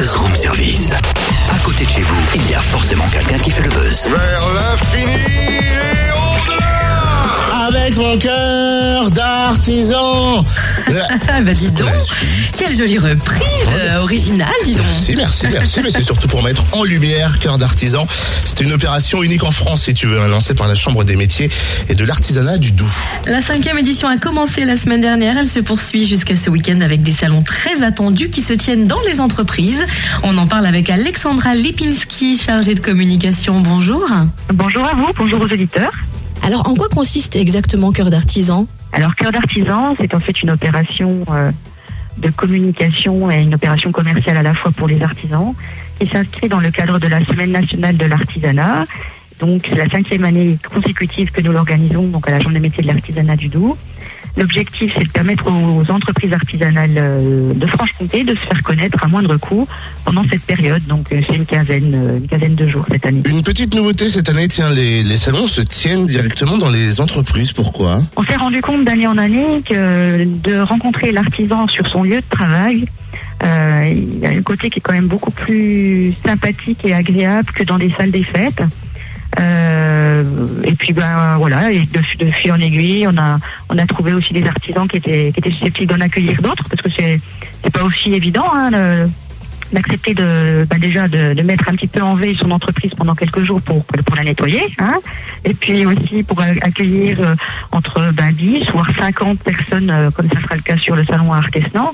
buzz room service. À côté de chez vous, il y a forcément quelqu'un qui fait le buzz. Vers l'infini et au-delà Avec mon cœur d'artisan. Ah bah dis donc, quelle jolie reprise euh, originale, dis donc. Merci, merci, merci. Mais c'est surtout pour mettre en lumière Cœur d'artisan. C'était une opération unique en France, si tu veux, hein, lancée par la Chambre des métiers et de l'artisanat du Doubs. La cinquième édition a commencé la semaine dernière. Elle se poursuit jusqu'à ce week-end avec des salons très attendus qui se tiennent dans les entreprises. On en parle avec Alexandra Lipinski, chargée de communication. Bonjour. Bonjour à vous, bonjour aux auditeurs. Alors, en quoi consiste exactement Cœur d'artisan? Alors, Cœur d'artisan, c'est en fait une opération euh, de communication et une opération commerciale à la fois pour les artisans qui s'inscrit dans le cadre de la Semaine nationale de l'artisanat. Donc, c'est la cinquième année consécutive que nous l'organisons donc à la des métiers de l'artisanat du Doubs. L'objectif, c'est de permettre aux entreprises artisanales euh, de Franche-Comté de se faire connaître à moindre coût pendant cette période. Donc, euh, c'est une quinzaine, euh, une quinzaine de jours cette année. Une petite nouveauté cette année, tiens, les, les salons se tiennent directement dans les entreprises. Pourquoi? On s'est rendu compte d'année en année que de rencontrer l'artisan sur son lieu de travail, euh, il y a un côté qui est quand même beaucoup plus sympathique et agréable que dans des salles des fêtes. Euh, et puis ben voilà, et de, de fil en aiguille, on a on a trouvé aussi des artisans qui étaient qui étaient susceptibles d'en accueillir d'autres parce que c'est c'est pas aussi évident hein, de- d'accepter de bah déjà de, de mettre un petit peu en veille son entreprise pendant quelques jours pour pour la nettoyer hein. Et puis aussi pour accueillir euh, entre ben, 10 voire 50 personnes euh, comme ça sera le cas sur le salon à Artesnan.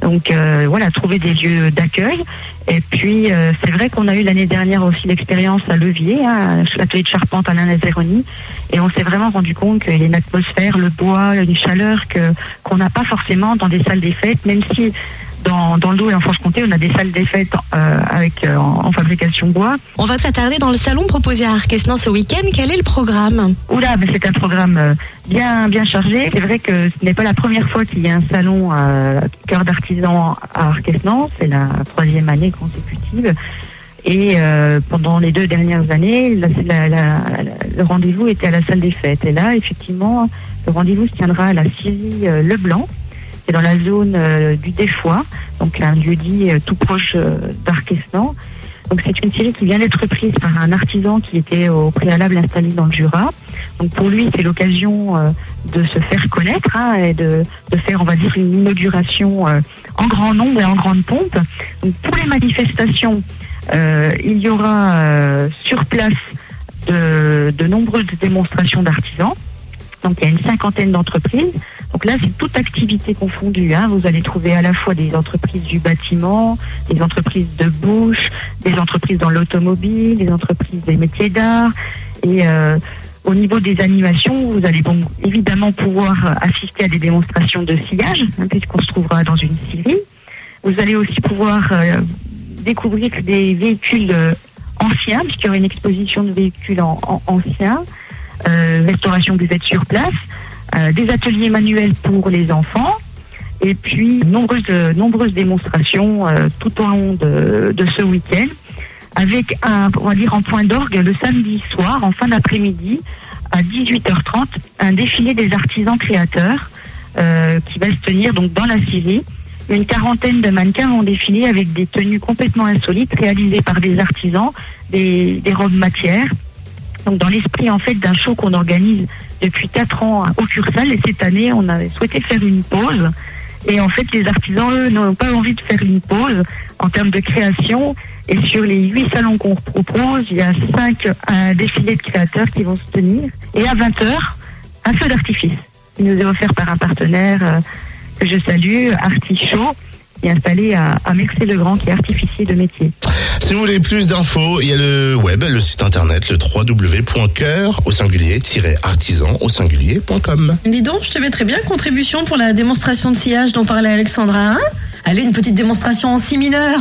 Donc euh, voilà trouver des lieux d'accueil. Et puis euh, c'est vrai qu'on a eu l'année dernière aussi l'expérience à Levier hein, à l'atelier de charpente Alain Lazeroni et on s'est vraiment rendu compte qu'il y a une atmosphère le bois une chaleur que qu'on n'a pas forcément dans des salles des fêtes même si dans, dans le Doubs et en Franche-Comté, on a des salles des fêtes euh, avec euh, en, en fabrication bois. On va s'attarder dans le salon proposé à Arquesnan ce week-end. Quel est le programme? Oula, mais c'est un programme euh, bien bien chargé. C'est vrai que ce n'est pas la première fois qu'il y a un salon cœur d'artisan à Arquesnan. C'est la troisième année consécutive. Et euh, pendant les deux dernières années, la- la- la- le rendez-vous était à la salle des fêtes. Et là, effectivement, le rendez-vous se tiendra à la Syrie euh, Leblanc. C'est dans la zone euh, du Défoy, donc un lieu dit euh, tout proche euh, d'Arquesnan. Donc c'est une série qui vient d'être prise par un artisan qui était au préalable installé dans le Jura. Donc pour lui, c'est l'occasion de se faire connaître hein, et de, de faire, on va dire, une inauguration euh, en grand nombre et en grande pompe. Donc pour les manifestations, euh, il y aura sur place de, de nombreuses démonstrations d'artisans. Donc il y a une cinquantaine d'entreprises. Donc là, c'est toute activité confondue. Hein. Vous allez trouver à la fois des entreprises du bâtiment, des entreprises de bouche, des entreprises dans l'automobile, des entreprises des métiers d'art. Et euh, au niveau des animations, vous allez évidemment pouvoir assister à des démonstrations de sillage, hein, puisqu'on se trouvera dans une scierie. Vous allez aussi pouvoir euh, découvrir des véhicules euh, anciens, puisqu'il y aura une exposition de véhicules en- en- anciens, restauration buvette sur place, euh, des ateliers manuels pour les enfants, et puis nombreuses, nombreuses démonstrations euh, tout au long de, de ce week-end, avec un, on va dire en point d'orgue le samedi soir, en fin d'après-midi, à 18h30, un défilé des artisans créateurs euh, qui va se tenir donc dans la Syrie. Une quarantaine de mannequins vont défiler avec des tenues complètement insolites réalisées par des artisans, des, des robes matières. Donc dans l'esprit en fait d'un show qu'on organise depuis quatre ans au Cursal et cette année on avait souhaité faire une pause. Et en fait les artisans eux n'ont pas envie de faire une pause en termes de création. Et sur les huit salons qu'on propose il y a cinq euh, défilés de créateurs qui vont se tenir. Et à 20h un feu d'artifice qui nous est offert par un partenaire euh, que je salue Artichaut qui est installé à, à Mercé-le-Grand qui est artificier de métier. Si vous voulez plus d'infos, il y a le web, le site internet, le www.coeur au singulier-artisan au singulier.com. Dis donc, je te mettrais bien contribution pour la démonstration de sillage dont parlait Alexandra. Hein? Allez, une petite démonstration en si mineur.